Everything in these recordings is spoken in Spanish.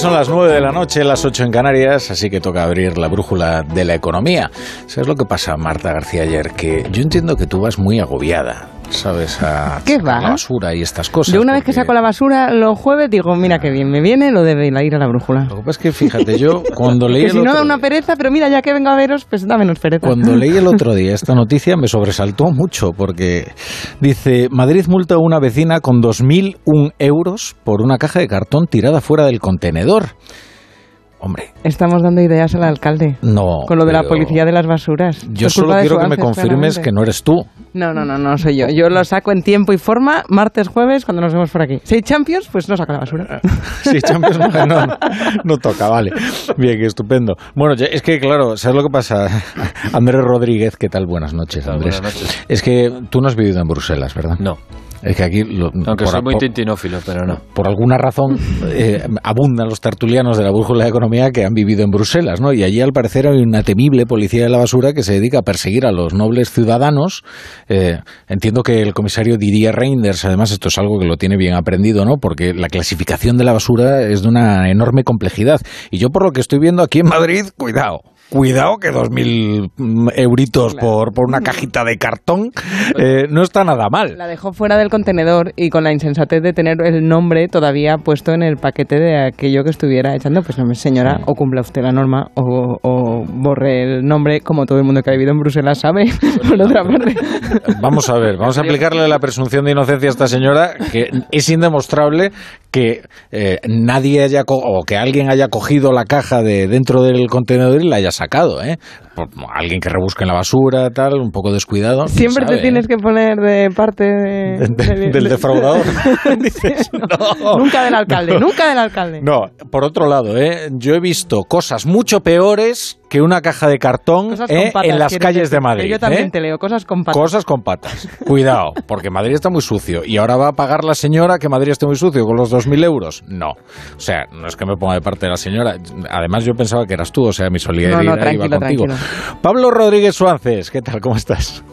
son las 9 de la noche, las 8 en Canarias, así que toca abrir la brújula de la economía. ¿Sabes lo que pasa, Marta García, ayer? Que yo entiendo que tú vas muy agobiada. ¿Sabes? A ¿Qué va? la basura y estas cosas. Yo una vez que porque- saco la basura los jueves digo, mira qué bien, me viene lo de ir a la brújula. Lo que pasa es que, fíjate, yo cuando leí Que el si no otro da una pereza, pero mira, ya que vengo a veros, pues da menos pereza. Cuando leí el otro día esta noticia me sobresaltó mucho porque dice, Madrid multa a una vecina con 2.001 euros por una caja de cartón tirada fuera del contenedor. Hombre, Estamos dando ideas al alcalde. no. Con lo de la policía de las basuras. Yo Es solo quiero que me confirmes claramente. que no eres tú. No, no, no, no soy yo. Yo lo saco en tiempo y forma, martes, jueves, cuando nos vemos por aquí. Si hay Champions, pues no saco la basura. Sí, Champions no, no, no, no toca, vale. Bien, qué estupendo. Bueno, es que claro, ¿sabes lo que pasa? Andrés Rodríguez, ¿qué tal? Buenas noches, Andrés. Buenas noches. Es que tú no has vivido en Bruselas, ¿verdad? No, Es que aquí... lo- aunque por- soy muy por- tintinófilo, pero no. por alguna razón eh, abundan los tertulianos de la brújula de economía que han vivido en Bruselas, ¿no? Y allí al parecer hay una temible policía de la basura que se dedica a perseguir a los nobles ciudadanos. Eh, entiendo que el comisario Didier Reinders, además, esto es algo que lo tiene bien aprendido, ¿no? Porque la clasificación de la basura es de una enorme complejidad. Y yo por lo que estoy viendo aquí en Madrid, cuidado. Cuidado que dos mil mm, euritos por, por una cajita de cartón eh, no está nada mal. La dejó fuera del contenedor y con la insensatez de tener el nombre todavía puesto en el paquete de aquello que estuviera echando. Pues no, señora, o cumpla usted la norma o, o borre el nombre, como todo el mundo que ha vivido en Bruselas sabe, por otra parte. Vamos a ver, vamos a aplicarle la presunción de inocencia a esta señora, que es indemostrable que eh, nadie haya co- o que alguien haya cogido la caja de dentro del contenedor y la haya sacado, ¿eh? Alguien que rebusque en la basura, tal, un poco descuidado. Siempre sabe, te tienes ¿eh? que poner de parte de- De- de- del de- defraudador. Dices, no. Nunca del alcalde, nunca del alcalde. No, por otro lado, ¿eh? yo he visto cosas mucho peores que una caja de cartón ¿eh? patas, en las calles de Madrid. Yo también ¿eh? te leo cosas con patas. Cosas con patas. Cuidado, porque Madrid está muy sucio. ¿Y ahora va a pagar la señora que Madrid esté muy sucio con los 2.000 euros? No. O sea, no es que me ponga de parte de la señora. Además, yo pensaba que eras tú, o sea, mi solidaridad No, no, iba contigo. tranquilo. Pablo Rodríguez Suárez, ¿qué tal? ¿Cómo estás?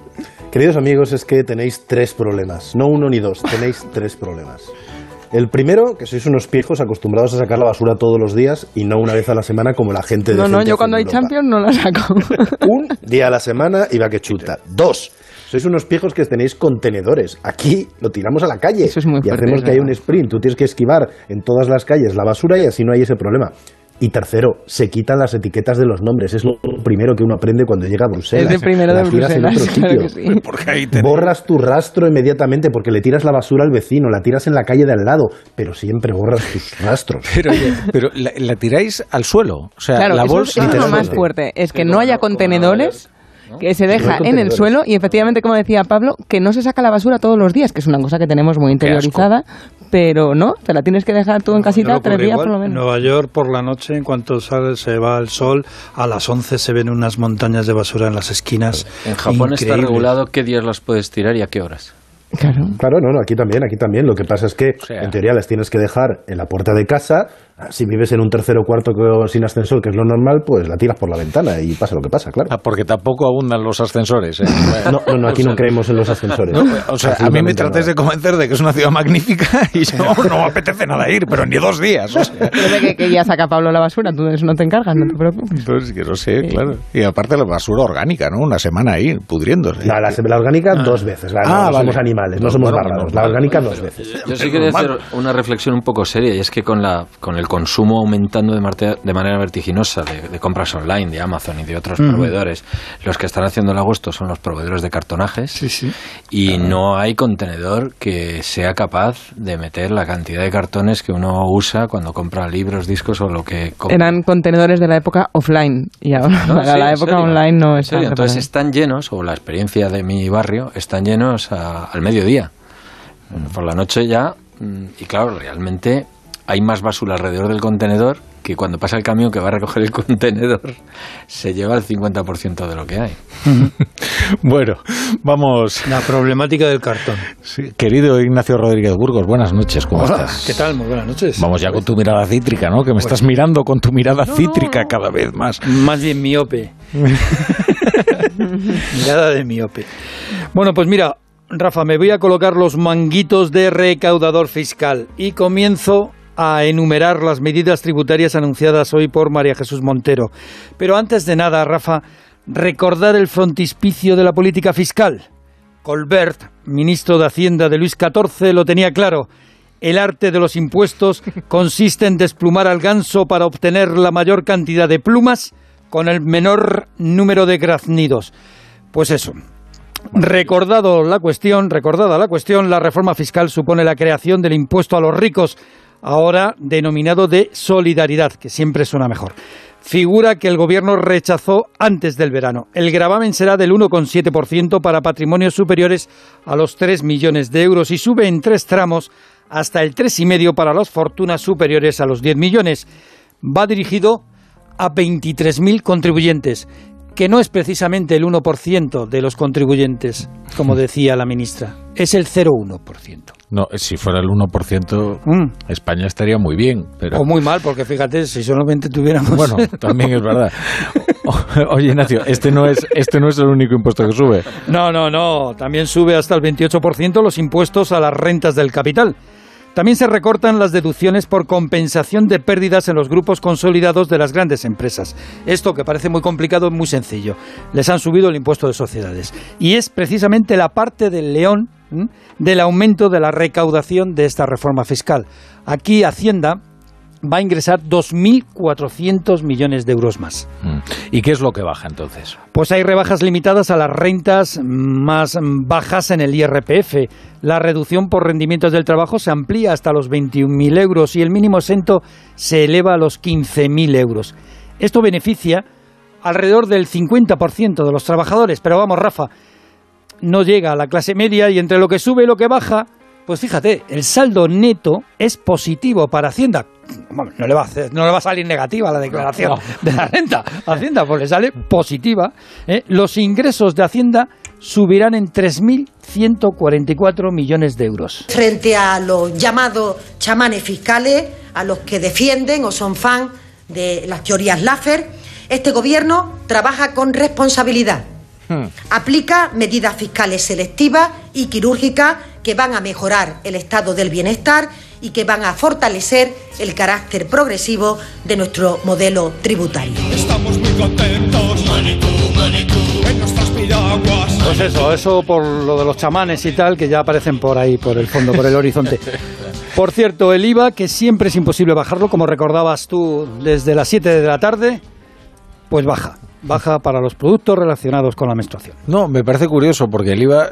Queridos amigos, es que tenéis tres problemas. No uno ni dos, tenéis tres problemas. El primero, que sois unos piejos acostumbrados a sacar la basura todos los días y no una vez a la semana como la gente de No, no, yo cuando hay Europa. Champions no la saco. Un día a la semana y va que chuta. Dos, sois unos piejos que tenéis contenedores. Aquí lo tiramos a la calle Eso es muy y fuerte, hacemos que haya un sprint. Tú tienes que esquivar en todas las calles la basura y así no hay ese problema. Y tercero, se quitan las etiquetas de los nombres. Es lo primero que uno aprende cuando llega a Bruselas. Es de primero de Las tiras en Bruselas, otro claro que sitio. sí. Porque ahí te... Borras tu rastro inmediatamente porque le tiras la basura al vecino, la tiras en la calle de al lado, pero siempre borras tus rastros. Pero, pero la, la tiráis al suelo. O sea, Claro, la eso, bolsa... eso es lo más fuerte, es que no haya contenedores, ¿no? que se deja en el suelo y efectivamente, como decía Pablo, que no se saca la basura todos los días, que es una cosa que tenemos muy interiorizada, pero no, te la tienes que dejar tú en casita No tres días igual. por lo En menos. Nueva York, por la noche, en cuanto sale, se va el sol, a las 11 se ven unas montañas de basura en las esquinas. En Japón está regulado qué días las puedes tirar y a qué horas. Claro. Claro, no, no, aquí también, aquí también. Lo que pasa es que, O sea- en teoría, las tienes que dejar en la puerta de casa. Si vives en un tercero o cuarto que- sin ascensor, que es lo normal, pues la tiras por la ventana y pasa lo que pasa, claro. Ah, porque tampoco abundan los ascensores. ¿eh? No, no, no, aquí no creemos en los ascensores. No, o sea, a mí me tratáis de convencer de que es una ciudad magnífica y yo no me apetece nada ir, pero ni dos días. O sea. Pero que, que ya saca Pablo la basura, eso no te encargas, no te preocupes. Entonces, que no sé, claro. Y aparte la basura orgánica, ¿no? Una semana ahí, pudriéndose. La, la, la orgánica dos veces. La- Ah, no vale. somos animales, no No, somos bárbaros. no, La orgánica dos veces. Yo sí quería hacer una reflexión un poco seria y es que con, la, con el consumo aumentando de, marte- de manera vertiginosa de, de compras online, de Amazon y de otros proveedores, los que están haciendo el agosto son los proveedores de cartonajes Sí, sí. y no hay contenedor que sea capaz de meter la cantidad de cartones que uno usa cuando compra libros, discos o lo que compra. Eran contenedores de la época offline y ahora No, para sí, la época serio. online no es Entonces están llenos, o la experiencia de mi barrio, están llenos a- al mediodía. Por la noche ya, mm, y claro, realmente hay más basura alrededor del contenedor que cuando pasa el camión que va a recoger el contenedor se lleva el 50% de lo que hay. Bueno, vamos. La problemática del cartón. Sí, Querido Ignacio Rodríguez Burgos, buenas noches, ¿cómo Hola, estás? ¿qué tal? Muy buenas noches. Vamos ya con tu mirada cítrica, ¿no? Que me estás mirando con tu mirada cítrica cada vez más. Más bien miope. Mirada de miope. Bueno, pues mira, Rafa, me voy a colocar los manguitos de recaudador fiscal y comienzo a enumerar las medidas tributarias anunciadas hoy por María Jesús Montero. Pero antes de nada, Rafa, recordar el frontispicio de la política fiscal. Colbert, ministro de Hacienda de Luis XIV, lo tenía claro. El arte de los impuestos consiste en desplumar al ganso para obtener la mayor cantidad de plumas con el menor número de graznidos. Pues eso. Recordado la cuestión, recordada la cuestión, la reforma fiscal supone la creación del impuesto a los ricos, ahora denominado de solidaridad, que siempre suena mejor. Figura que el gobierno rechazó antes del verano. El gravamen será del 1,7% para patrimonios superiores a los 3 millones de euros y sube en tres tramos hasta el 3,5% para las fortunas superiores a los 10 millones. Va dirigido a 23.000 contribuyentes, que no es precisamente el 1% de los contribuyentes, como decía la ministra, es el 0,1%. No, si fuera el 1%, Mm. España estaría muy bien. Pero... O muy mal, porque fíjate, si solamente tuviéramos... Bueno, también es verdad. O- Oye, Ignacio, este no, es, este no es el único impuesto que sube. No, no, no. También sube hasta el 28% los impuestos a las rentas del capital. También se recortan las deducciones por compensación de pérdidas en los grupos consolidados de las grandes empresas. Esto, que parece muy complicado, es muy sencillo. Les han subido el impuesto de sociedades. Y es precisamente la parte del león del aumento de la recaudación de esta reforma fiscal. Aquí Hacienda va a ingresar 2.400 millones de euros más. Mm. ¿Y qué es lo que baja entonces? Pues hay rebajas limitadas a las rentas más bajas en el IRPF. La reducción por rendimientos del trabajo se amplía hasta los 21.000 euros y el mínimo exento se eleva a los 15.000 euros. Esto beneficia alrededor del 50% de los trabajadores. Pero vamos, Rafa, no llega a la clase media y entre lo que sube y lo que baja, pues fíjate, el saldo neto es positivo para Hacienda. No le va a, hacer- no le va a salir negativa la declaración No. de la renta a Hacienda, pues le sale positiva. ¿eh? Los ingresos de Hacienda subirán en 3.144 millones de euros. frente a los llamados chamanes fiscales, a los que defienden o son fan de las teorías Laffer, este gobierno trabaja con responsabilidad. Aplica medidas fiscales selectivas y quirúrgicas que van a mejorar el estado del bienestar y que van a fortalecer el carácter progresivo de nuestro modelo tributario. Estamos muy contentos en nuestras piraguas. Pues eso, eso por lo de los chamanes y tal, que ya aparecen por ahí, por el fondo, por el horizonte. Por cierto, el IVA, que siempre es imposible bajarlo, como recordabas tú desde las 7 de la tarde, pues baja. Baja para los productos relacionados con la menstruación. No, me parece curioso porque el IVA,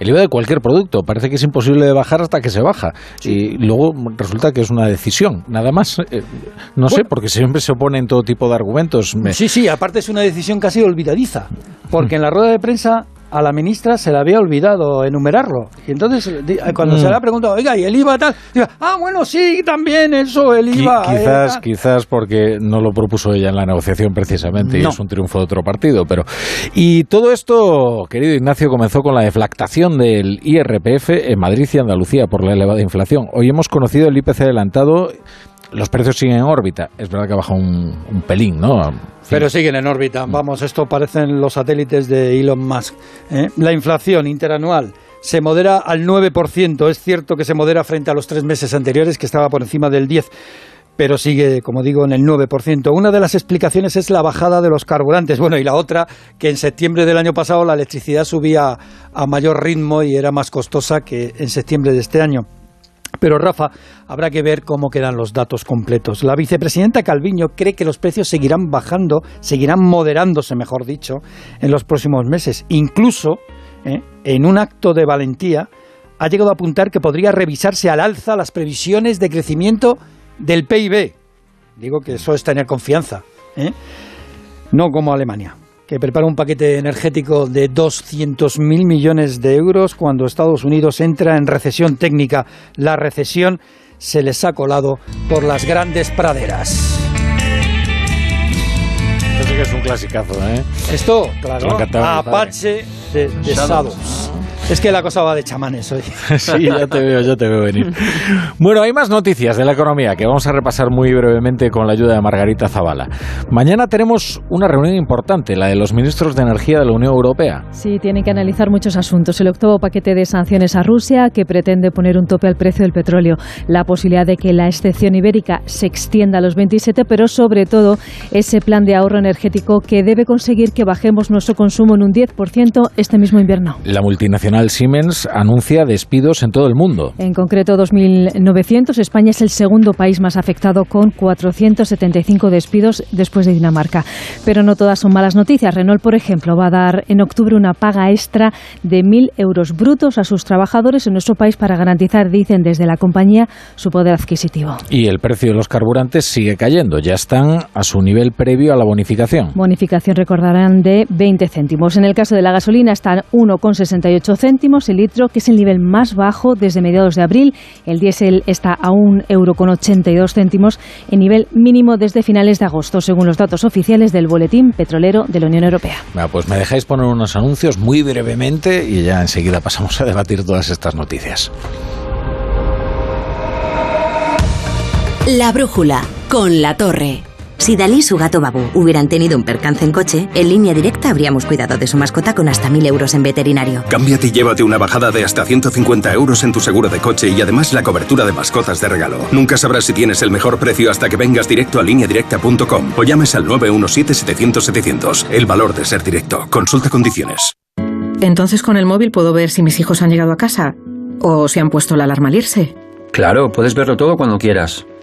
el IVA de cualquier producto parece que es imposible de bajar hasta que se baja y luego resulta que es una decisión, nada más. Eh, no sé, porque siempre se oponen todo tipo de argumentos. Me- Sí, sí, aparte es una decisión casi olvidadiza, porque en la rueda de prensa a la ministra se le había olvidado enumerarlo. Y entonces, di- cuando Mm. se le ha preguntado, oiga, ¿y el IVA tal? Diga, ah, bueno, sí, también eso, el IVA. eh, quizás, tal". quizás porque no lo propuso ella en la negociación precisamente y es un triunfo de otro partido. Pero y todo esto, querido Ignacio, comenzó con la deflactación del IRPF en Madrid y Andalucía por la elevada inflación. Hoy hemos conocido el IPC adelantado. Los precios siguen en órbita. Es verdad que ha bajado un, un pelín, ¿no? En fin. Pero siguen en órbita. Vamos, esto parecen los satélites de Elon Musk. ¿eh? La inflación interanual se modera al 9%. Es cierto que se modera frente a los tres meses anteriores, que estaba por encima del 10%. Pero sigue, como digo, en el 9%. Una de las explicaciones es la bajada de los carburantes. Bueno, y la otra, que en septiembre del año pasado la electricidad subía a mayor ritmo y era más costosa que en septiembre de este año. Pero Rafa, habrá que ver cómo quedan los datos completos. La vicepresidenta Calviño cree que los precios seguirán bajando, seguirán moderándose, mejor dicho, en los próximos meses. Incluso, ¿eh? en un acto de valentía, ha llegado a apuntar que podría revisarse al alza las previsiones de crecimiento del PIB. Digo que eso es tener confianza, ¿eh? no como Alemania, que prepara un paquete energético de 200.000 millones de euros cuando Estados Unidos entra en recesión técnica. La recesión se les ha colado por las grandes praderas. Esto sí que es un clasicazo, ¿eh? Esto, claro. Apache de, de Shadows. Es que la cosa va de chamanes hoy. sí, ya te veo, ya te veo venir. Bueno, hay más noticias de la economía que vamos a repasar muy brevemente con la ayuda de Margarita Zavala. Mañana tenemos una reunión importante, la de los ministros de Energía de la Unión Europea. Sí, tienen que analizar muchos asuntos. El octavo paquete de sanciones a Rusia, que pretende poner un tope al precio del petróleo. La posibilidad de que la excepción ibérica se extienda a los 27, pero sobre todo ese plan de ahorro energético que debe conseguir que bajemos nuestro consumo en un 10% este mismo invierno. La multinacional Siemens anuncia despidos en todo el mundo. En concreto, 2.900. España es el segundo país más afectado con 475 despidos después de Dinamarca. Pero no todas son malas noticias. Renault, por ejemplo, va a dar en octubre una paga extra de 1.000 euros brutos a sus trabajadores en nuestro país para garantizar, dicen desde la compañía, su poder adquisitivo. Y el precio de los carburantes sigue cayendo. Ya están a su nivel previo a la bonificación. Bonificación, recordarán, de 20 céntimos. En el caso de la gasolina están 1,68 céntimos el litro, que es el nivel más bajo desde mediados de abril. El diésel está a 1,82 euro céntimos, en nivel mínimo desde finales de agosto, según los datos oficiales del Boletín Petrolero de la Unión Europea. Bueno, pues me dejáis poner unos anuncios muy brevemente y ya enseguida pasamos a debatir todas estas noticias. La brújula con la torre. Si Dalí y su gato Babu hubieran tenido un percance en coche, en línea directa habríamos cuidado de su mascota con hasta 1.000 euros en veterinario. Cámbiate y llévate una bajada de hasta 150 euros en tu seguro de coche y además la cobertura de mascotas de regalo. Nunca sabrás si tienes el mejor precio hasta que vengas directo a lineadirecta.com o llames al 917-700-700. El valor de ser directo. Consulta condiciones. Entonces con el móvil puedo ver si mis hijos han llegado a casa o si han puesto la alarma al irse. Claro, puedes verlo todo cuando quieras.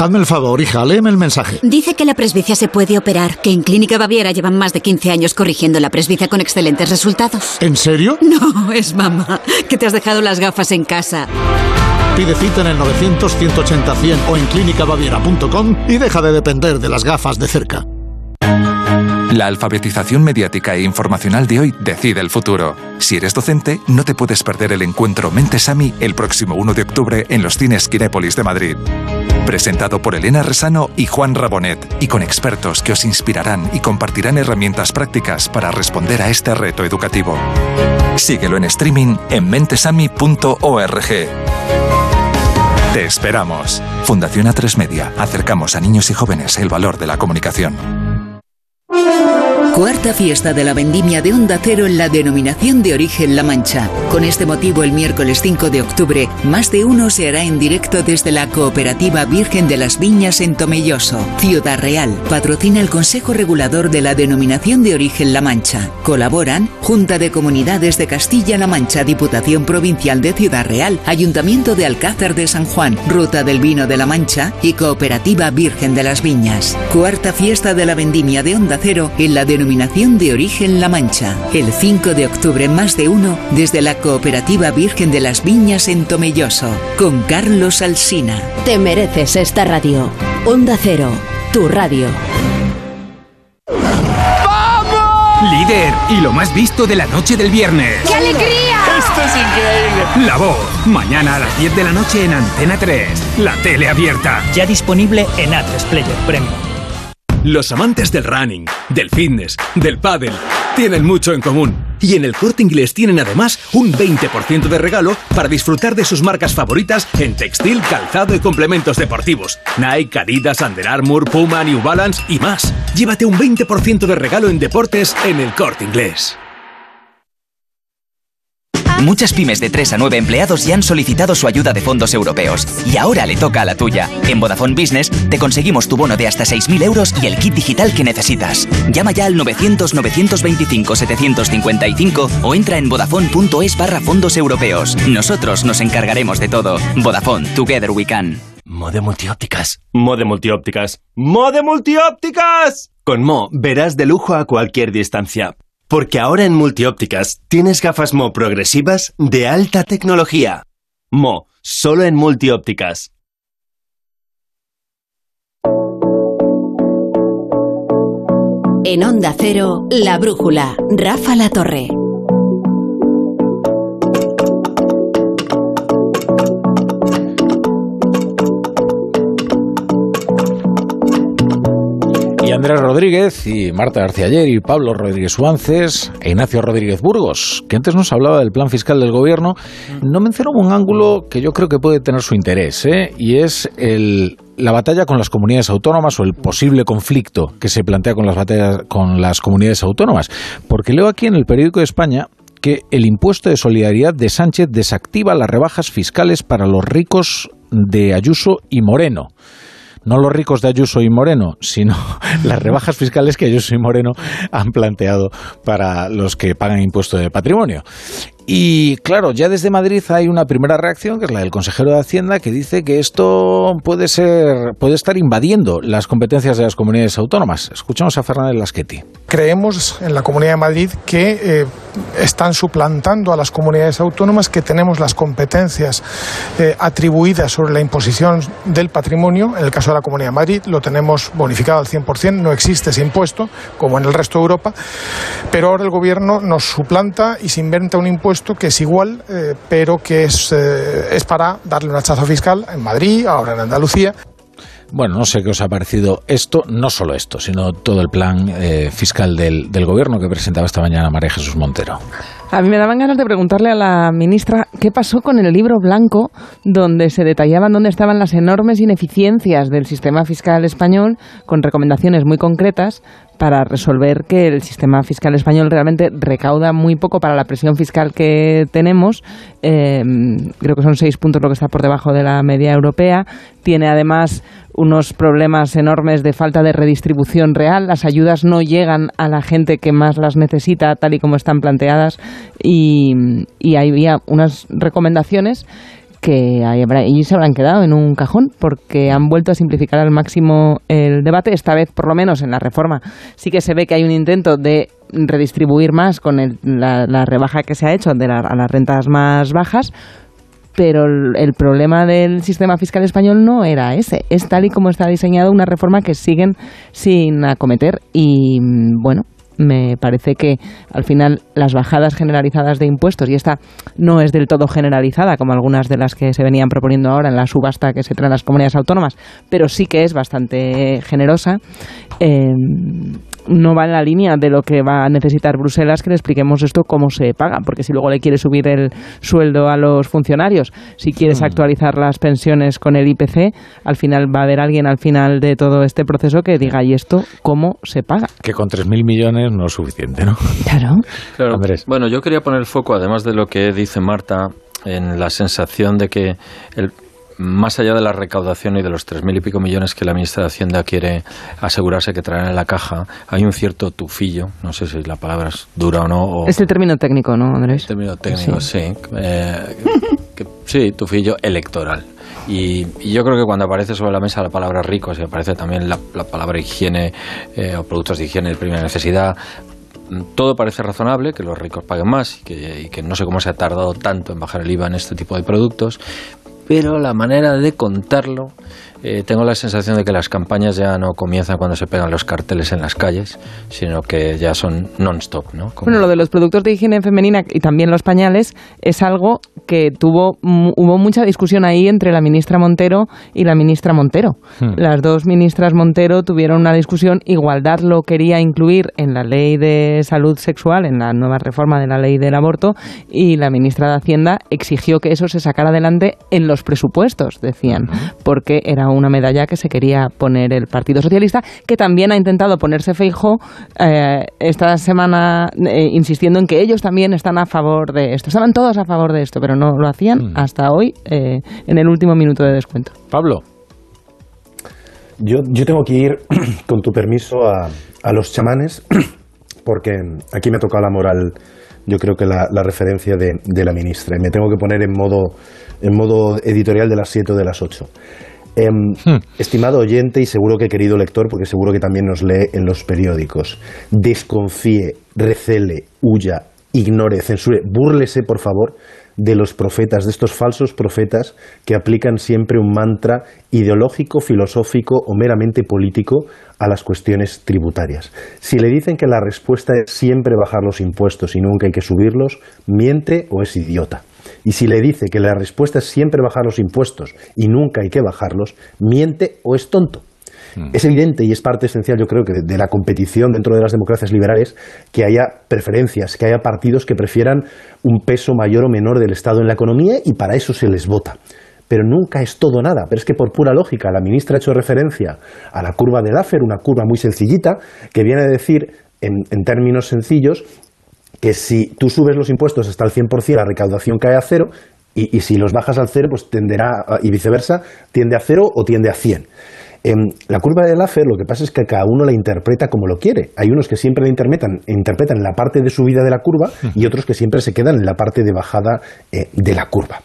Hazme el favor, hija, léeme el mensaje. Dice que la presbicia se puede operar, que en Clínica Baviera llevan más de 15 años corrigiendo la presbicia con excelentes resultados. ¿En serio? No, es mamá, que te has dejado las gafas en casa. Pide cita en el 900-180-100 o en clínicabaviera.com y deja de depender de las gafas de cerca. La alfabetización mediática e informacional de hoy decide el futuro. Si eres docente, no te puedes perder el encuentro Mentesami el próximo 1 de octubre en los cines Kinépolis de Madrid. Presentado por Elena Resano y Juan Rabonet, y con expertos que os inspirarán y compartirán herramientas prácticas para responder a este reto educativo. Síguelo en streaming en mentesami.org. Te esperamos. Fundación A3 Media. Acercamos a niños y jóvenes el valor de la comunicación. you. Cuarta fiesta de la vendimia de Onda Cero en la denominación de origen La Mancha. Con este motivo, el miércoles 5 de octubre, más de uno se hará en directo desde la Cooperativa Virgen de las Viñas en Tomelloso, Ciudad Real. Patrocina el Consejo Regulador de la denominación de origen La Mancha. Colaboran Junta de Comunidades de Castilla-La Mancha, Diputación Provincial de Ciudad Real, Ayuntamiento de Alcázar de San Juan, Ruta del Vino de La Mancha y Cooperativa Virgen de las Viñas. Cuarta fiesta de la vendimia de Onda Cero en la denominación de origen La Mancha. El 5 de octubre más de uno desde la Cooperativa Virgen de las Viñas en Tomelloso, con Carlos Alsina. Te mereces esta radio. Onda Cero, tu radio. Líder y lo más visto de la noche del viernes. ¡Qué alegría! Esto es increíble. La voz, mañana a las 10 de la noche en Antena 3, la tele abierta. Ya disponible en A3 Player Premium. Los amantes del running, del fitness, del paddle, tienen mucho en común. Y en el corte inglés tienen además un 20% de regalo para disfrutar de sus marcas favoritas en textil, calzado y complementos deportivos. Nike, Adidas, Under Armour, Puma, New Balance y más. Llévate un 20% de regalo en deportes en el corte inglés. Muchas pymes de 3 a 9 empleados ya han solicitado su ayuda de fondos europeos. Y ahora le toca a la tuya. En Vodafone Business te conseguimos tu bono de hasta 6.000 euros y el kit digital que necesitas. Llama ya al 900-925-755 o entra en vodafone.es barra fondos europeos. Nosotros nos encargaremos de todo. Vodafone, Together We Can. Mode multiópticas. Mode multiópticas. Mode multiópticas. Con Mo verás de lujo a cualquier distancia. Porque ahora en Multiópticas tienes gafas Mo progresivas de alta tecnología. Mo, solo en Multiópticas. En Onda Cero, La Brújula, Rafa La Torre. Y Andrés Rodríguez y Marta García Ayer y Pablo Rodríguez Suances e Ignacio Rodríguez Burgos, que antes nos hablaba del plan fiscal del gobierno, no mencionó un ángulo que yo creo que puede tener su interés, ¿eh? y es el, la batalla con las comunidades autónomas o el posible conflicto que se plantea con las batallas con las comunidades autónomas. Porque leo aquí en el periódico de España que el impuesto de solidaridad de Sánchez desactiva las rebajas fiscales para los ricos de Ayuso y Moreno no los ricos de Ayuso y Moreno, sino las rebajas fiscales que Ayuso y Moreno han planteado para los que pagan impuesto de patrimonio. Y claro, ya desde Madrid hay una primera reacción, que es la del consejero de Hacienda, que dice que esto puede ser, puede estar invadiendo las competencias de las comunidades autónomas. Escuchamos a Fernández Lasqueti. Creemos en la Comunidad de Madrid que eh, están suplantando a las comunidades autónomas, que tenemos las competencias eh, atribuidas sobre la imposición del patrimonio. En el caso de la Comunidad de Madrid lo tenemos bonificado al 100%, no existe ese impuesto, como en el resto de Europa, pero ahora el Gobierno nos suplanta y se inventa un impuesto que es igual, eh, pero que es, eh, es para darle un hachazo fiscal en Madrid, ahora en Andalucía. Bueno, no sé qué os ha parecido esto, no solo esto, sino todo el plan eh, fiscal del, del gobierno que presentaba esta mañana María Jesús Montero. A mí me daban ganas de preguntarle a la ministra qué pasó con el libro blanco donde se detallaban dónde estaban las enormes ineficiencias del sistema fiscal español con recomendaciones muy concretas para resolver que el sistema fiscal español realmente recauda muy poco para la presión fiscal que tenemos. Eh, creo que son seis puntos lo que está por debajo de la media europea. Tiene además unos problemas enormes de falta de redistribución real. Las ayudas no llegan a la gente que más las necesita, tal y como están planteadas. Y, había unas recomendaciones que ahí se habrán quedado en un cajón porque han vuelto a simplificar al máximo el debate, esta vez por lo menos en la reforma. Sí que se ve que hay un intento de redistribuir más con la, rebaja que se ha hecho de a las rentas más bajas, pero el, el, problema del sistema fiscal español no era ese. Es tal y como está diseñado una reforma que siguen sin acometer y bueno, me parece que al final las bajadas generalizadas de impuestos, y esta no es del todo generalizada como algunas de las que se venían proponiendo ahora en la subasta que se traen las comunidades autónomas, pero sí que es bastante generosa, eh, no va en la línea de lo que va a necesitar Bruselas que le expliquemos esto cómo se paga, porque si luego le quieres subir el sueldo a los funcionarios, si quieres actualizar las pensiones con el IPC, al final va a haber alguien al final de todo este proceso que diga, ¿y esto cómo se paga? Que con 3.000 millones no es suficiente, ¿no? Claro. claro. Bueno, yo quería poner el foco, además de lo que dice Marta, en la sensación de que el más allá de la recaudación y de los tres mil y pico millones que la ministra de Hacienda quiere asegurarse que traerá en la caja, hay un cierto tufillo, no sé si la palabra es dura o no. es el término técnico, ¿no, Andrés? El término técnico, sí. Sí, tufillo electoral. Y, yo creo que cuando aparece sobre la mesa la palabra rico, si aparece también la, palabra higiene eh, o productos de higiene de primera necesidad, todo parece razonable, que los ricos paguen más y que, y que, no sé cómo se ha tardado tanto en bajar el IVA en este tipo de productos, pero la manera de contarlo eh, tengo la sensación de que las campañas ya no comienzan cuando se pegan los carteles en las calles, sino que ya son non-stop. ¿no? Bueno, lo de los productos de higiene femenina y también los pañales es algo que tuvo hubo mucha discusión ahí entre la ministra Montero y la ministra Montero. Hmm. Las dos ministras Montero tuvieron una discusión. Igualdad lo quería incluir en la ley de salud sexual, en la nueva reforma de la ley del aborto, y la ministra de Hacienda exigió que eso se sacara adelante en los presupuestos, decían, porque era una medalla que se quería poner el Partido Socialista, que también ha intentado ponerse Feijo eh, esta semana eh, insistiendo en que ellos también están a favor de esto. Estaban todos a favor de esto, pero no lo hacían mm. hasta hoy eh, en el último minuto de descuento. Pablo. Yo, yo tengo que ir, con tu permiso, a, a los chamanes, porque aquí me toca la moral yo creo que la, la referencia de, de, la ministra. Y me tengo que poner en modo, en modo editorial de las 7 o de las 8. Em, hmm. Estimado oyente y seguro que querido lector, porque seguro que también nos lee en los periódicos, desconfíe, recele, huya, ignore, censure, búrlese, por favor, de los profetas, de estos falsos profetas que aplican siempre un mantra ideológico, filosófico o meramente político a las cuestiones tributarias. Si le dicen que la respuesta es siempre bajar los impuestos y nunca hay que subirlos, miente o es idiota. Y si le dice que la respuesta es siempre bajar los impuestos y nunca hay que bajarlos, miente o es tonto. Mm. Es evidente y es parte esencial, yo creo, que de, de la competición dentro de las democracias liberales, que haya preferencias, que haya partidos que prefieran un peso mayor o menor del Estado en la economía y para eso se les vota. Pero nunca es todo nada. Pero es que por pura lógica, la ministra ha hecho referencia a la curva de Laffer, una curva muy sencillita, que viene a decir, en, en términos sencillos, que si tú subes los impuestos hasta el 100%, la recaudación cae a cero, y, y si los bajas al cero, pues tenderá, y viceversa, tiende a cero o tiende a 100. Em, la curva de Laffer lo que pasa es que cada uno la interpreta como lo quiere. Hay unos que siempre la interpretan, interpretan en la parte de subida de la curva y otros que siempre se quedan en la parte de bajada eh, de la curva.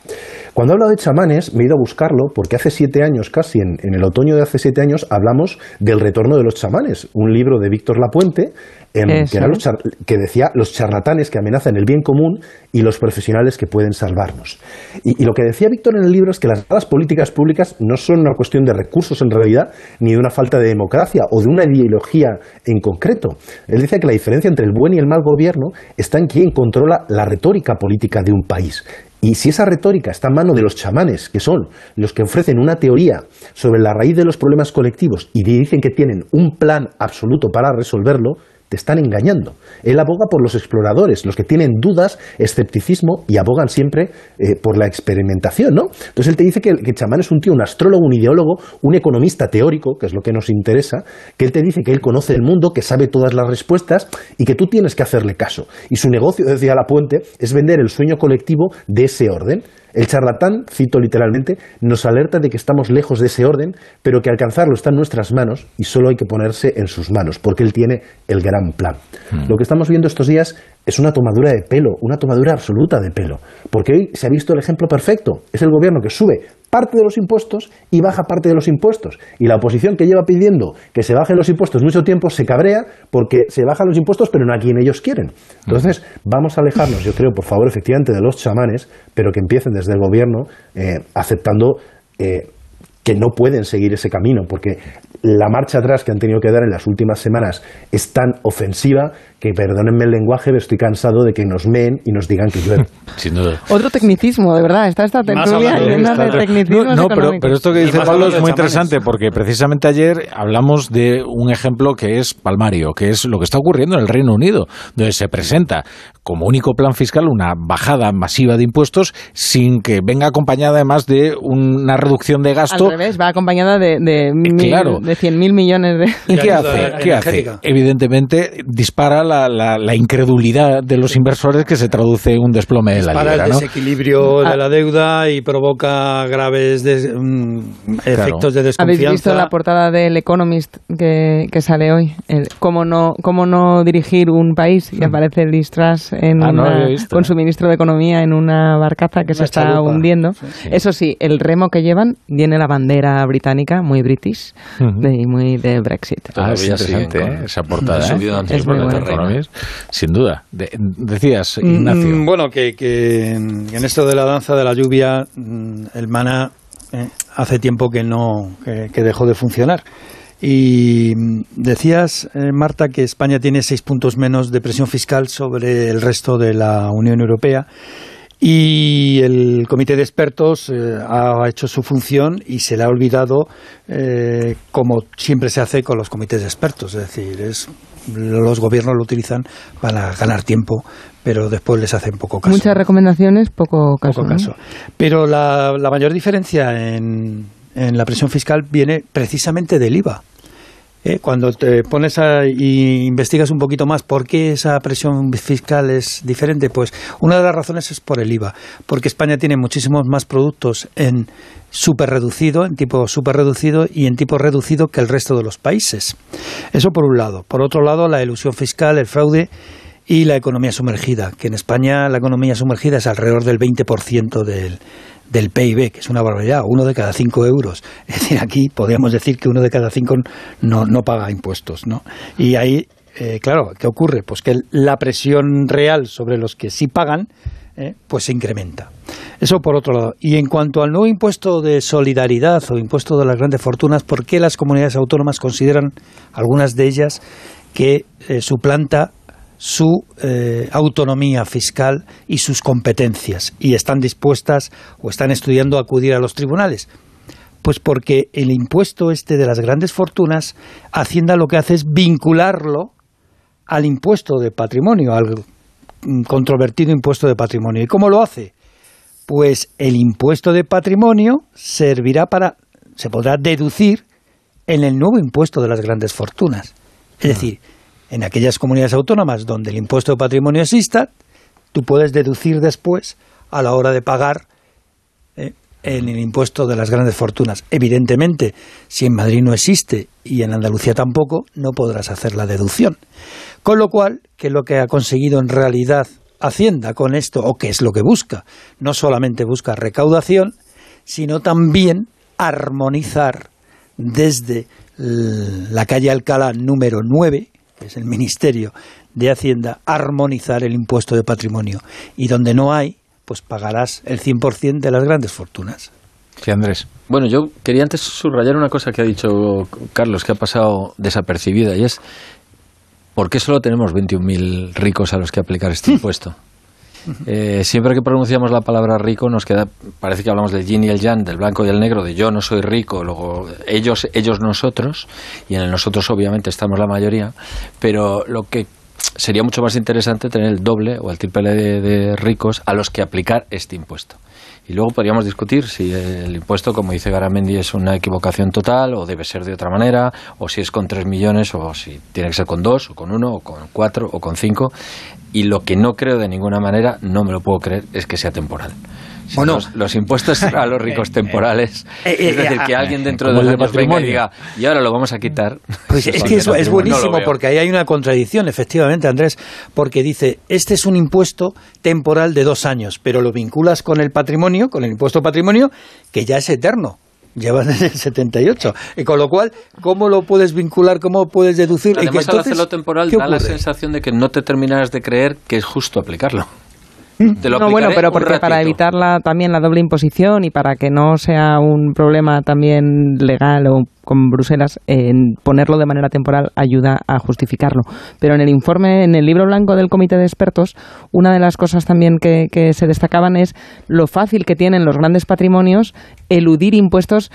Cuando hablo de chamanes, me he ido a buscarlo porque hace siete años, casi en, en el otoño de hace siete años, hablamos del retorno de los chamanes, un libro de Víctor Lapuente em, Eso. que, era los char- que decía los charlatanes que amenazan el bien común y los profesionales que pueden salvarnos. Y, y lo que decía Víctor en el libro es que las malas políticas públicas no son una cuestión de recursos en realidad, ni de una falta de democracia o de una ideología en concreto. Él dice que la diferencia entre el buen y el mal gobierno está en quién controla la retórica política de un país. Y si esa retórica está en mano de los chamanes, que son los que ofrecen una teoría sobre la raíz de los problemas colectivos y dicen que tienen un plan absoluto para resolverlo, están engañando. Él aboga por los exploradores, los que tienen dudas, escepticismo y abogan siempre eh, por la experimentación, ¿no? Entonces él te dice que, que chamán es un tío, un astrólogo, un ideólogo, un economista teórico, que es lo que nos interesa, que él te dice que él conoce el mundo, que sabe todas las respuestas y que tú tienes que hacerle caso. Y su negocio, decía La Puente, es vender el sueño colectivo de ese orden. El charlatán, cito literalmente, nos alerta de que estamos lejos de ese orden, pero que alcanzarlo está en nuestras manos y solo hay que ponerse en sus manos, porque él tiene el gran plan. Lo que estamos viendo estos días es una tomadura de pelo, una tomadura absoluta de pelo, porque hoy se ha visto el ejemplo perfecto. Es el gobierno que sube parte de los impuestos y baja parte de los impuestos. Y la oposición que lleva pidiendo que se bajen los impuestos mucho tiempo se cabrea porque se bajan los impuestos, pero no a quien ellos quieren. Entonces, vamos a alejarnos, yo creo, por favor, efectivamente, de los chamanes, pero que empiecen desde el gobierno eh, aceptando eh, que no pueden seguir ese camino, porque la marcha atrás que han tenido que dar en las últimas semanas es tan ofensiva que, perdónenme el lenguaje, pero estoy cansado de que nos meen y nos digan que llueve. Sin duda. Otro tecnicismo, de verdad. Está esta tertulia llena de tecnicismos No, pero, esto que dice Pablo es muy chamanes. interesante porque precisamente ayer hablamos de un ejemplo que es palmario, que es lo que está ocurriendo en el Reino Unido, donde se presenta como único plan fiscal una bajada masiva de impuestos sin que venga acompañada además de una reducción de gasto. Al revés, va acompañada de, de, mil- claro. de 100.000 millones de... ¿Y qué hace? ¿Qué hace? Evidentemente dispara la, la- la incredulidad de los inversores que se traduce en un desplome de la para el libra, ¿no? desequilibrio Ah. de la deuda y provoca graves des- mm, efectos de ¿Habéis desconfianza. visto la portada del Economist que, que sale hoy? El, ¿cómo, no, ¿Cómo no dirigir un país? Y aparece Liz Truss en Ah, no una- había visto. con su ministro de Economía en una barcaza que se Una está chalupa. hundiendo. Eso sí, el remo que llevan tiene la bandera británica, muy british Ujú. de- y muy de Brexit. Ah, es interesante con- ¿eh? esa portada. ¿eh? Es muy Sin duda. De- decías, Mm, Ignacio. mm, Bueno, que, que en esto de la danza de la lluvia, mm, el mana eh, hace tiempo que no que, que dejó de funcionar. Y decías, eh, Marta, que España tiene seis puntos menos de presión fiscal sobre el resto de la Unión Europea. Y el comité de expertos eh, ha hecho su función y se le ha olvidado, eh, como siempre se hace con los comités de expertos. Es decir, es, los gobiernos lo utilizan para ganar tiempo, pero después les hacen poco caso. Muchas recomendaciones, poco caso. Poco ¿no? caso. Pero la, la mayor diferencia en, en la presión fiscal viene precisamente del IVA. ¿Eh? Cuando te pones a, y investigas un poquito más por qué esa presión fiscal es diferente, pues una de las razones es por el IVA, porque España tiene muchísimos más productos en súper reducido, en tipo súper reducido y en tipo reducido que el resto de los países. Eso por un lado. Por otro lado, la ilusión fiscal, el fraude y la economía sumergida, que en España la economía sumergida es alrededor del 20% del, del PIB, que es una barbaridad, uno de cada cinco euros. Es decir, aquí podríamos decir que uno de cada cinco no, no paga impuestos, ¿no? Y ahí, eh, claro, ¿qué ocurre? Pues que la presión real sobre los que sí pagan ¿eh? pues se incrementa. Eso por otro lado. Y en cuanto al nuevo impuesto de solidaridad o impuesto de las grandes fortunas, ¿por qué las comunidades autónomas consideran, algunas de ellas, que eh, suplanta su eh, autonomía fiscal y sus competencias y están dispuestas o están estudiando acudir a los tribunales? Pues porque el impuesto este de las grandes fortunas, Hacienda lo que hace es vincularlo al impuesto de patrimonio, al controvertido impuesto de patrimonio. ¿Y cómo lo hace? Pues el impuesto de patrimonio servirá para, se podrá deducir en el nuevo impuesto de las grandes fortunas. Es decir, en aquellas comunidades autónomas donde el impuesto de patrimonio exista, tú puedes deducir después a la hora de pagar eh, en el impuesto de las grandes fortunas. Evidentemente, si en Madrid no existe y en Andalucía tampoco, no podrás hacer la deducción. Con lo cual, ¿qué es lo que ha conseguido en realidad Hacienda con esto, o qué es lo que busca? No solamente busca recaudación, sino también armonizar desde la calle Alcalá número 9, que es el Ministerio de Hacienda, armonizar el impuesto de patrimonio. Y donde no hay, pues pagarás el 100% de las grandes fortunas. Sí, Andrés. Bueno, yo quería antes subrayar una cosa que ha dicho Carlos, que ha pasado desapercibida, y es, ¿por qué solo tenemos 21.000 ricos a los que aplicar este impuesto? Eh, siempre que pronunciamos la palabra rico nos queda, parece que hablamos del yin y el yang, del blanco y el negro, de yo no soy rico, luego ellos, ellos nosotros, y en el nosotros obviamente estamos la mayoría, pero lo que sería mucho más interesante tener el doble o el triple de ricos a los que aplicar este impuesto. Y luego podríamos discutir si el impuesto, como dice Garamendi, es una equivocación total o debe ser de otra manera, o si es con tres millones, o si tiene que ser con dos, o con uno, o con cuatro, o con cinco. Y lo que no creo de ninguna manera, no me lo puedo creer, es que sea temporal. Bueno, los, impuestos a los ricos temporales, eh, eh, es decir, que eh, alguien dentro de años venga y diga, y ahora lo vamos a quitar. Pues es que es buenísimo, porque ahí hay una contradicción, efectivamente, Andrés, porque dice, este es un impuesto temporal de dos años, pero lo vinculas con el patrimonio, con el impuesto patrimonio, que ya es eterno lleva desde el 78. Y con lo cual, ¿cómo lo puedes vincular? ¿Cómo puedes deducir? Además, y que entonces, al hacerlo temporal da la sensación de que no te terminarás de creer que es justo aplicarlo no, bueno, pero porque para evitar la, también la doble imposición y para que no sea un problema también legal o con Bruselas, ponerlo de manera temporal ayuda a justificarlo. Pero en el informe, en el libro blanco del comité de expertos, una de las cosas también que, que se destacaban es lo fácil que tienen los grandes patrimonios eludir impuestos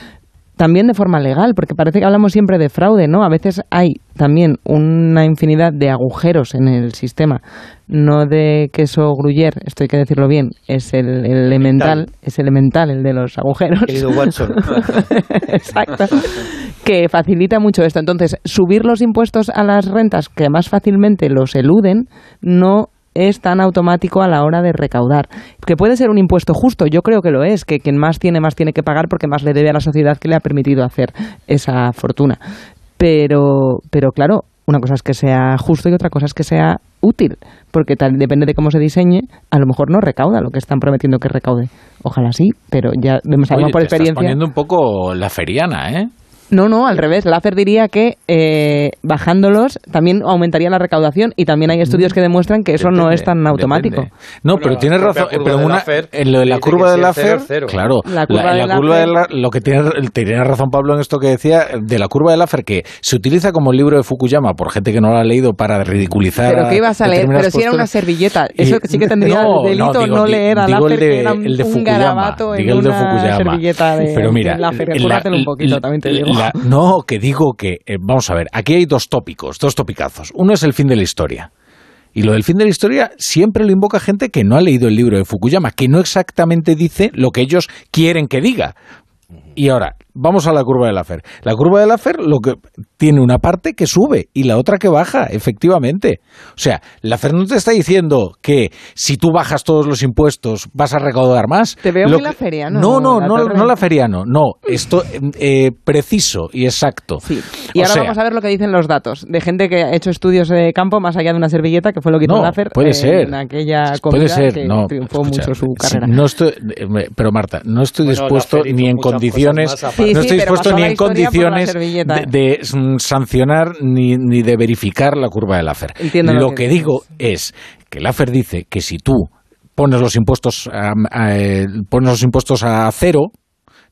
también de forma legal, porque parece que hablamos siempre de fraude, ¿no? A veces hay también una infinidad de agujeros en el sistema, no de queso gruyer, esto hay que decirlo bien, es el, elemental, es elemental el de los agujeros. Querido Watson. Exacto. que facilita mucho esto. Entonces, subir los impuestos a las rentas que más fácilmente los eluden no es tan automático a la hora de recaudar. Que puede ser un impuesto justo, yo creo que lo es, que quien más tiene más tiene que pagar porque más le debe a la sociedad que le ha permitido hacer esa fortuna. Pero, pero claro, una cosa es que sea justo y otra cosa es que sea útil, porque tal, depende de cómo se diseñe, a lo mejor no recauda lo que están prometiendo que recaude. Ojalá sí, pero ya vemos algo por experiencia. Estás poniendo un poco la feriana, ¿eh? No, no, al revés. Láfer diría que eh, bajándolos también aumentaría la recaudación y también hay estudios que demuestran que eso no es tan automático. No, pero tienes razón. Pero una, en lo de la curva de la FER, claro, la curva, de, la curva de la, lo que tiene, tiene razón Pablo en esto que decía de la curva de la FER, que se utiliza como el libro de Fukuyama por gente que no lo ha leído para ridiculizar. Pero que ibas a leer, pero si era una servilleta. Eso sí que tendría no, delito no, leer a Laffer, que era un, el de Fukuyama, en una servilleta de, pero mira, un poquito, también te digo no, que digo que, eh, vamos a ver, aquí hay dos tópicos, dos topicazos. Uno es el fin de la historia. Y lo del fin de la historia siempre lo invoca gente que no ha leído el libro de Fukuyama, que no exactamente dice lo que ellos quieren que diga. Y ahora, vamos a la curva de la FER. La curva de la FER lo que tiene una parte que sube y la otra que baja, efectivamente. O sea, la FER no te está diciendo que si tú bajas todos los impuestos vas a recaudar más. Te veo muy la feria, ¿no? No, no, no, no, la feriano, no. Esto eh, preciso y exacto. Sí. Y ahora vamos a ver lo que dicen los datos de gente que ha hecho estudios de campo más allá de una servilleta, que fue lo que hizo no, la FER puede ser. en aquella puede ser. que no, triunfó mucho su carrera. No estoy, eh, pero Marta, no estoy dispuesto ni en condiciones no estoy dispuesto ni en condiciones de, mm, sancionar ni, ni, de verificar la curva de la FER. lo, que, digo es que la FER dice que si tú pones los impuestos a, a, eh, pones los impuestos a cero,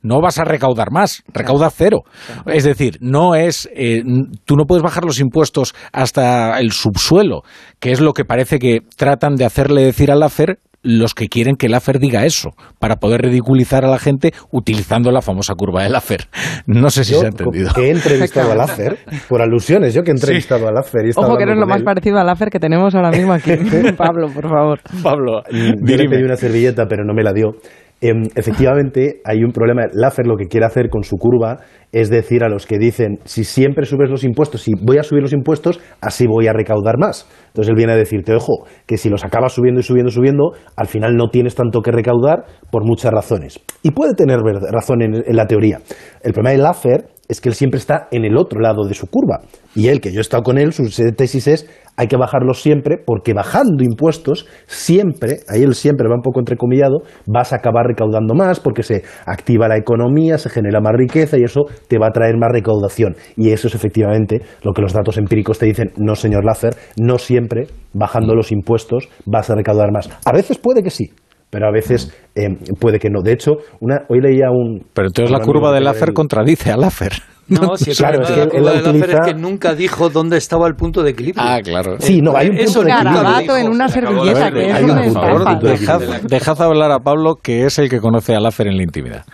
no vas a recaudar más, recauda cero. Es decir, no es, eh, tú no puedes bajar los impuestos hasta el subsuelo, que es lo que parece que tratan de hacerle decir al AFER los que quieren que el AFER diga eso, para poder ridiculizar a la gente utilizando la famosa curva del AFER. No sé si Yo, se ha entendido. He entrevistado al AFER, por alusiones, yo que he entrevistado al AFER. Y he estado Ojo que no es hablando lo más él. parecido al AFER que tenemos ahora mismo aquí. Pablo, por favor. Pablo, Yo le pedí una servilleta, pero no me la dio. Em, efectivamente, hay un problema. Laffer lo que quiere hacer con su curva es decir a los que dicen, si siempre subes los impuestos, si voy a subir los impuestos, así voy a recaudar más. Entonces él viene a decirte, ojo, que si los acabas subiendo y subiendo y subiendo, al final no tienes tanto que recaudar por muchas razones. Y puede tener razón en, en la teoría. El problema de Laffer es que él siempre está en el otro lado de su curva. Y él, que yo he estado con él, su tesis es hay que bajarlos siempre porque bajando impuestos siempre, ahí él siempre va un poco entrecomillado, vas a acabar recaudando más porque se activa la economía, se genera más riqueza y eso te va a traer más recaudación. Y eso es efectivamente lo que los datos empíricos te dicen, no señor Laffer, no siempre bajando los impuestos vas a recaudar más. A veces puede que sí. Pero a veces eh, puede que no. De hecho, una, hoy leía un. Pero entonces la curva del él- contradice al AFER. No, si el Claro, problema es que de la curva la del AFER es utiliza- que nunca dijo dónde estaba el punto de equilibrio. Ah, claro. Sí, no, hay un Eso punto de equilibrio. en una servilleta, que Hay es un de Dejad, equilibrio. dejad hablar a Pablo, que es el que conoce al AFER en la intimidad.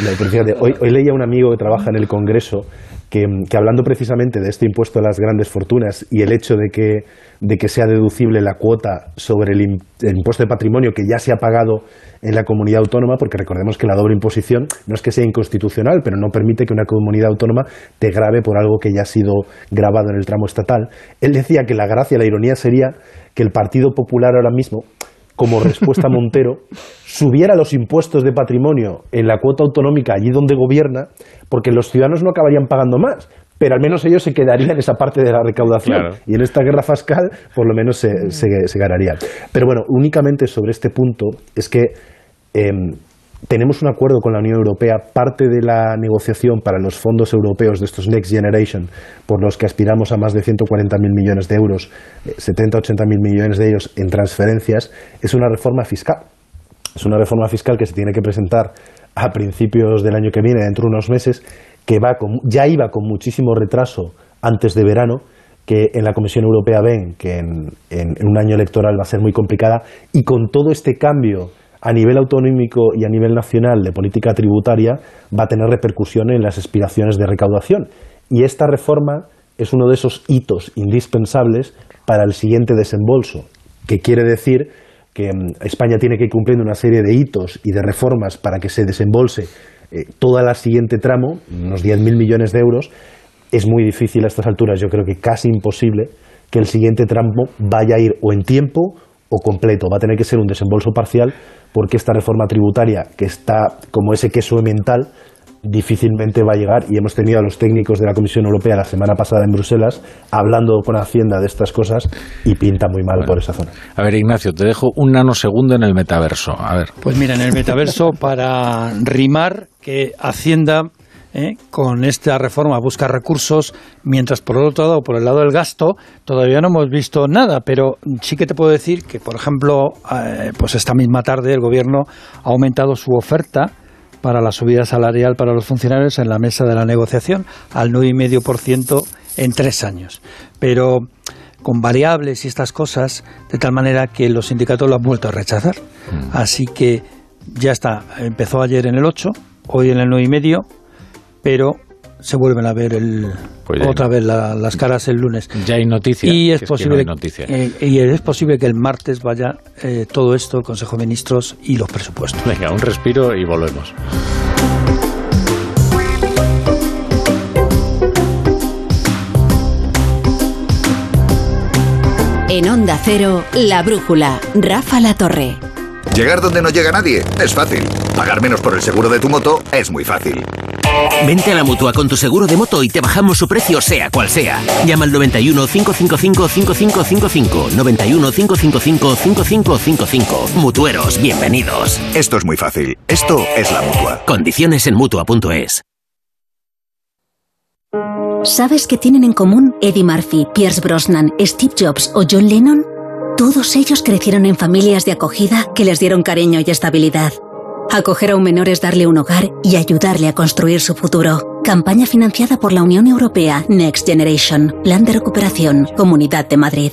No, pero fíjate, hoy, hoy leía a un amigo que trabaja en el Congreso que, hablando precisamente de este impuesto a las grandes fortunas y el hecho de que, de que sea deducible la cuota sobre el, el impuesto de patrimonio que ya se ha pagado en la comunidad autónoma, porque recordemos que la doble imposición no es que sea inconstitucional, pero no permite que una comunidad autónoma te grave por algo que ya ha sido grabado en el tramo estatal. Él decía que la gracia, la ironía sería que el Partido Popular ahora mismo como respuesta a Montero, subiera los impuestos de patrimonio en la cuota autonómica allí donde gobierna, porque los ciudadanos no acabarían pagando más, pero al menos ellos se quedarían esa parte de la recaudación. Claro. Y en esta guerra fiscal, por lo menos se, se, se ganaría. Pero bueno, únicamente sobre este punto es que em, tenemos un acuerdo con la Unión Europea, parte de la negociación para los fondos europeos de estos Next Generation, por los que aspiramos a más de 140.000 millones de euros, eh, 70-80.000 millones de ellos en transferencias, es una reforma fiscal. Es una reforma fiscal que se tiene que presentar a principios del año que viene, dentro de unos meses, que va con- ya iba con muchísimo retraso antes de verano, que en la Comisión Europea ven que en un año electoral va a ser muy complicada, y con todo este cambio a nivel autonómico y a nivel nacional de política tributaria va a tener repercusión en las aspiraciones de recaudación. Y esta reforma es uno de esos hitos indispensables para el siguiente desembolso, que quiere decir que mm, España tiene que ir cumpliendo una serie de hitos y de reformas para que se desembolse eh, toda la siguiente tramo, unos 10.000 millones de euros, es muy difícil a estas alturas, yo creo que casi imposible, que el siguiente tramo vaya a ir o en tiempo o completo. Va a tener que ser un desembolso parcial porque esta reforma tributaria, que está como ese queso mental, difícilmente va a llegar y hemos tenido a los técnicos de la Comisión Europea la semana pasada en Bruselas hablando con Hacienda de estas cosas y pinta muy mal por esa zona. A ver, Ignacio, te dejo un nanosegundo en el metaverso. A ver. Pues mira, en el metaverso, para rimar que Hacienda eh, con esta reforma busca recursos, mientras por el otro lado, por el lado del gasto, todavía no hemos visto nada, pero sí que te puedo decir que, por ejemplo, eh, pues esta misma tarde el Gobierno ha aumentado su oferta para la subida salarial para los funcionarios en la mesa de la negociación al 9,5% en tres años. Pero con variables y estas cosas, de tal manera que los sindicatos lo han vuelto a rechazar. Así que ya está, empezó ayer en el 8, hoy en el 9,5, pero se vuelven a ver el, Pues otra vez la- las caras el lunes. Ya hay noticia. Y que es que posible no noticia. eh, y es posible que el martes vaya eh, todo esto, el Consejo de Ministros y los presupuestos. Venga, un respiro y volvemos. En Onda Cero, La Brújula, Rafa La Torre. Llegar donde no llega nadie es fácil. Pagar menos por el seguro de tu moto es muy fácil. Vente a la mutua con tu seguro de moto y te bajamos su precio, sea cual sea. Llama al 91 555 5555. 91 555 5555. Mutueros, bienvenidos. Esto es muy fácil. Esto es la mutua. Condiciones en mutua.es. ¿Sabes qué tienen en común Eddie Murphy, Pierce Brosnan, Steve Jobs o John Lennon? Todos ellos crecieron en familias de acogida que les dieron cariño y estabilidad. Acoger a un menor es darle un hogar y ayudarle a construir su futuro. Campaña financiada por la Unión Europea Next Generation, Plan de Recuperación, Comunidad de Madrid.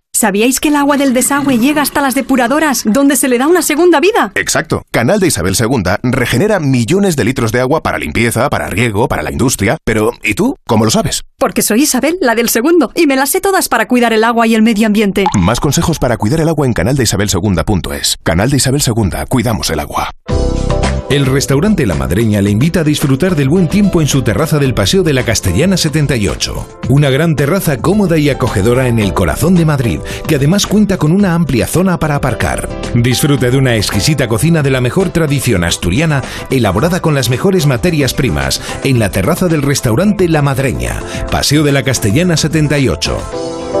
¿Sabíais que el agua del desagüe llega hasta las depuradoras, donde se le da una segunda vida? Exacto. Canal de Isabel II regenera millones de litros de agua para limpieza, para riego, para la industria. Pero, ¿y tú? ¿Cómo lo sabes? Porque soy Isabel, la del segundo, y me las sé todas para cuidar el agua y el medio ambiente. Más consejos para cuidar el agua en canaldeisabelsegunda.es. Canal de Isabel II, cuidamos el agua. El restaurante La Madreña le invita a disfrutar del buen tiempo en su terraza del Paseo de la Castellana 78. Una gran terraza cómoda y acogedora en el corazón de Madrid, que además cuenta con una amplia zona para aparcar. Disfrute de una exquisita cocina de la mejor tradición asturiana, elaborada con las mejores materias primas, en la terraza del restaurante La Madreña, Paseo de la Castellana 78.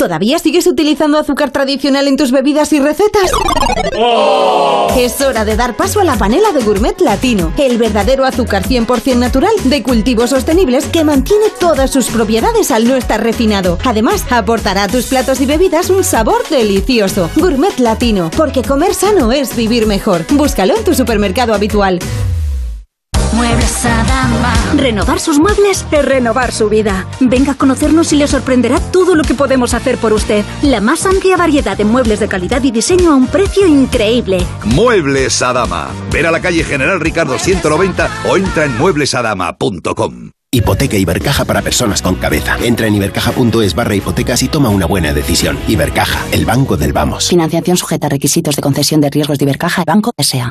¿Todavía sigues utilizando azúcar tradicional en tus bebidas y recetas? Es hora de dar paso a la panela de Gourmet Latino, el verdadero azúcar 100% natural de cultivos sostenibles que mantiene todas sus propiedades al no estar refinado. Además, aportará a tus platos y bebidas un sabor delicioso. Gourmet Latino, porque comer sano es vivir mejor. Búscalo en tu supermercado habitual. Muebles Adama. Renovar sus muebles es renovar su vida. Venga a conocernos y le sorprenderá todo lo que podemos hacer por usted. La más amplia variedad de muebles de calidad y diseño a un precio increíble. Muebles Adama. Ver a la calle General Ricardo 190 o entra en mueblesadama.com. Hipoteca Ibercaja para personas con cabeza. Entra en ibercaja.es barra hipotecas y toma una buena decisión. Ibercaja, el banco del vamos. Financiación sujeta a requisitos de concesión de riesgos de Ibercaja, Banco S.A.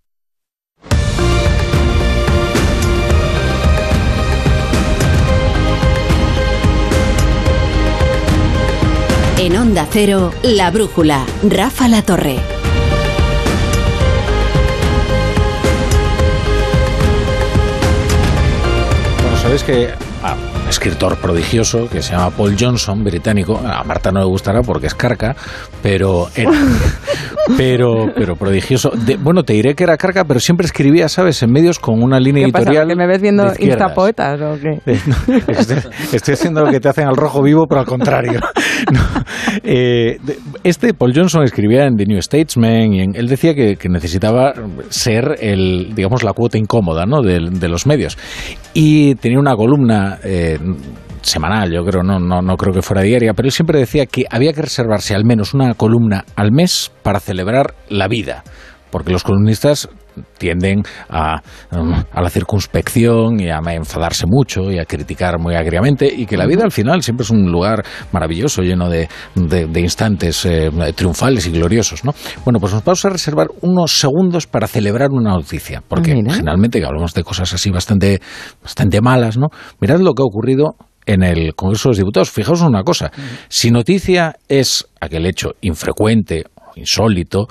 Onda Cero, La Brújula, Rafa La Torre. Bueno, sabes que escritor prodigioso que se llama Paul Johnson, británico, a Marta no le gustará porque es carca, pero era, pero, pero prodigioso. De- bueno, te diré que era carca, pero siempre escribía, ¿sabes?, en medios con una línea ¿Qué pasa? editorial. ¿Que me ves viendo instapoetas o qué? Estoy, estoy haciendo lo que te hacen al rojo vivo, pero al contrario. No. Eh, este Paul Johnson escribía en The New Statesman y en- él decía que, que necesitaba ser el, digamos, la cuota incómoda ¿no? de, de los medios. Y tenía una columna eh, semanal, yo creo, no, no, no creo que fuera diaria, pero él siempre decía que había que reservarse al menos una columna al mes para celebrar la vida. Porque los columnistas tienden a, um, a la circunspección y a enfadarse mucho y a criticar muy agriamente y que la vida al final siempre es un lugar maravilloso, lleno de, de- de instantes eh, triunfales y gloriosos. ¿no? Bueno, pues nos vamos a reservar unos segundos para celebrar una noticia, porque Mira. generalmente que hablamos de cosas así bastante, bastante malas, ¿no? Mirad lo que ha ocurrido en el Congreso de los Diputados. Fijaos una cosa, si noticia es aquel hecho infrecuente o insólito,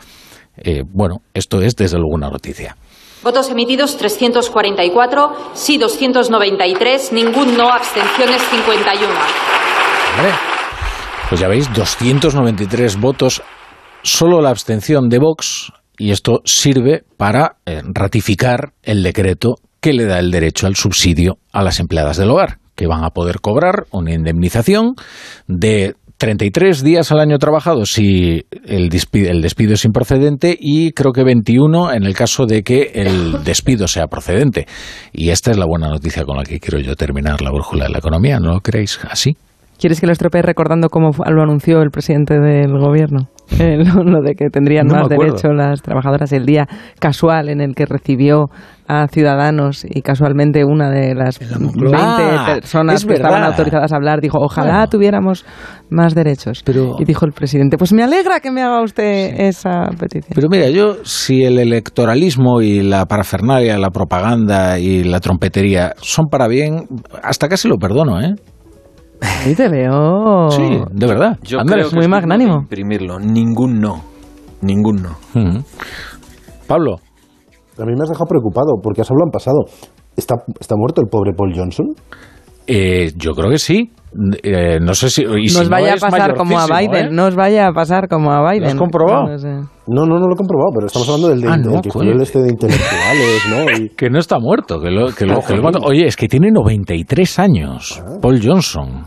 eh, bueno, esto es desde luego una noticia. Votos emitidos 344, sí 293, ningún no, abstenciones 51. Hombre, pues ya veis, 293 votos, solo la abstención de Vox y esto sirve para eh, ratificar el decreto que le da el derecho al subsidio a las empleadas del hogar, que van a poder cobrar una indemnización de 33 días al año trabajado si el despido, el despido es improcedente y creo que 21 en el caso de que el despido sea procedente. Y esta es la buena noticia con la que quiero yo terminar la brújula de la economía, ¿no lo creéis así? ¿Quieres que lo estropee recordando cómo lo anunció el presidente del gobierno? Eh, lo, de que tendrían más derecho las trabajadoras el día casual en el que recibió a ciudadanos y casualmente una de las 20 Ah, personas es que estaban autorizadas a hablar dijo, ojalá tuviéramos más derechos. Y dijo el presidente, pues me alegra que me haga usted esa petición. Pero mira, yo si el electoralismo y la parafernalia, la propaganda y la trompetería son para bien, hasta casi lo perdono, ¿eh? Ahí te veo. Sí, de verdad. Yo Andrés, creo que es digno de Imprimirlo. Ningún no. Ningún no. Pablo. A mí me has dejado preocupado porque has hablado en pasado. ¿Está, ¿Está muerto el pobre Paul Johnson? Eh, yo creo que sí. Eh, no sé si. y si nos no vaya es a pasar como a Biden, ¿eh? no os vaya a pasar como a Biden. has comprobado? No lo sé. No, no, no lo he comprobado, pero estamos hablando del, de, Ah, del no, que coño. el este de intelectuales, ¿no? Y- Que no está muerto, que lo, que lo- que lo Oye, es que tiene 93 años, Paul Johnson.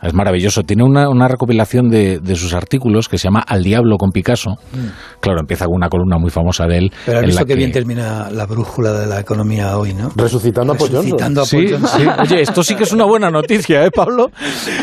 Es maravilloso. Tiene una, una recopilación de, de sus artículos que se llama Al Diablo con Picasso. Claro, empieza con una columna muy famosa de él. Pero has visto que que- bien termina la brújula de la economía hoy, ¿no? Resucitando a Paul Johnson. Resucitando a Paul Sí. Oye, esto sí que es una buena noticia, ¿eh, Pablo?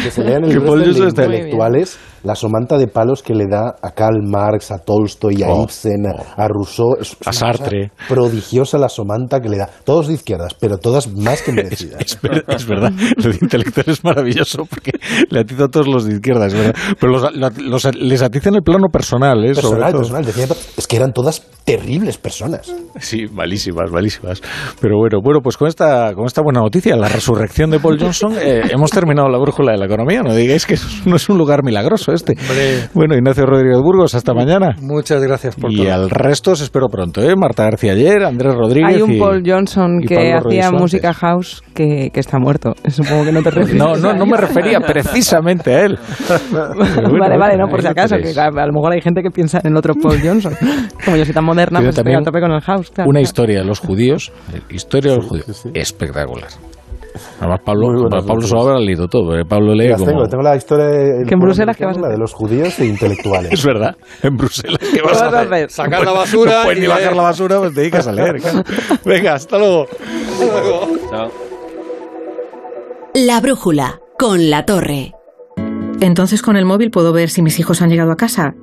Que se lean el Que de Johnson está- intelectuales, la somanta de palos que le da a Karl Marx, a Tolstoy, a Oh, Ibsen, a- a Rousseau. Es, A Sartre. Prodigiosa la somanta que le da. Todos de izquierdas, pero todas más que merecidas. Es, ver- es verdad, lo de intelectual es maravilloso porque le atiza a todos los de izquierda, es verdad. Pero los, los- les atiza en el plano personal, ¿eh? Personal, personal. Decía, es que eran todas terribles personas. Sí, malísimas, malísimas. Pero bueno, bueno, pues con esta, con esta buena noticia, la resurrección de Paul Johnson, eh, hemos terminado la brújula de la economía. No digáis que no es un lugar milagroso este. Bueno, Ignacio Rodríguez Burgos, hasta mañana. Muchas gracias por Y todo. al resto os espero pronto, ¿eh? Marta García ayer, Andrés Rodríguez. Hay un y- Paul Johnson y que Pablo hacía música house que, que está muerto. Supongo que no te refieres. No, no, no me refería precisamente a él. Bueno, vale, vale, no, por si acaso, que tenéis. a, a lo mejor hay gente que piensa en el otro Paul Johnson. Como yo soy tan moderna, Pero pues estoy también a tope con el house. claro, una claro. historia de los judíos, eh, historia de los judíos, espectacular. Además, Pablo, Pablo lo habrá leído todo. eh, Pablo lee Las como... tengo, tengo la historia de, Que en Bruselas, ¿qué vas la de los judíos e intelectuales. Es verdad, en Bruselas. ¿Qué vas, vas a hacer? hacer? Sacar No la puedes- basura y ni bajar la basura, pues te dedicas a leer. Venga, hasta luego. Chao. La brújula con la torre. Entonces con el móvil puedo ver si mis hijos han llegado a casa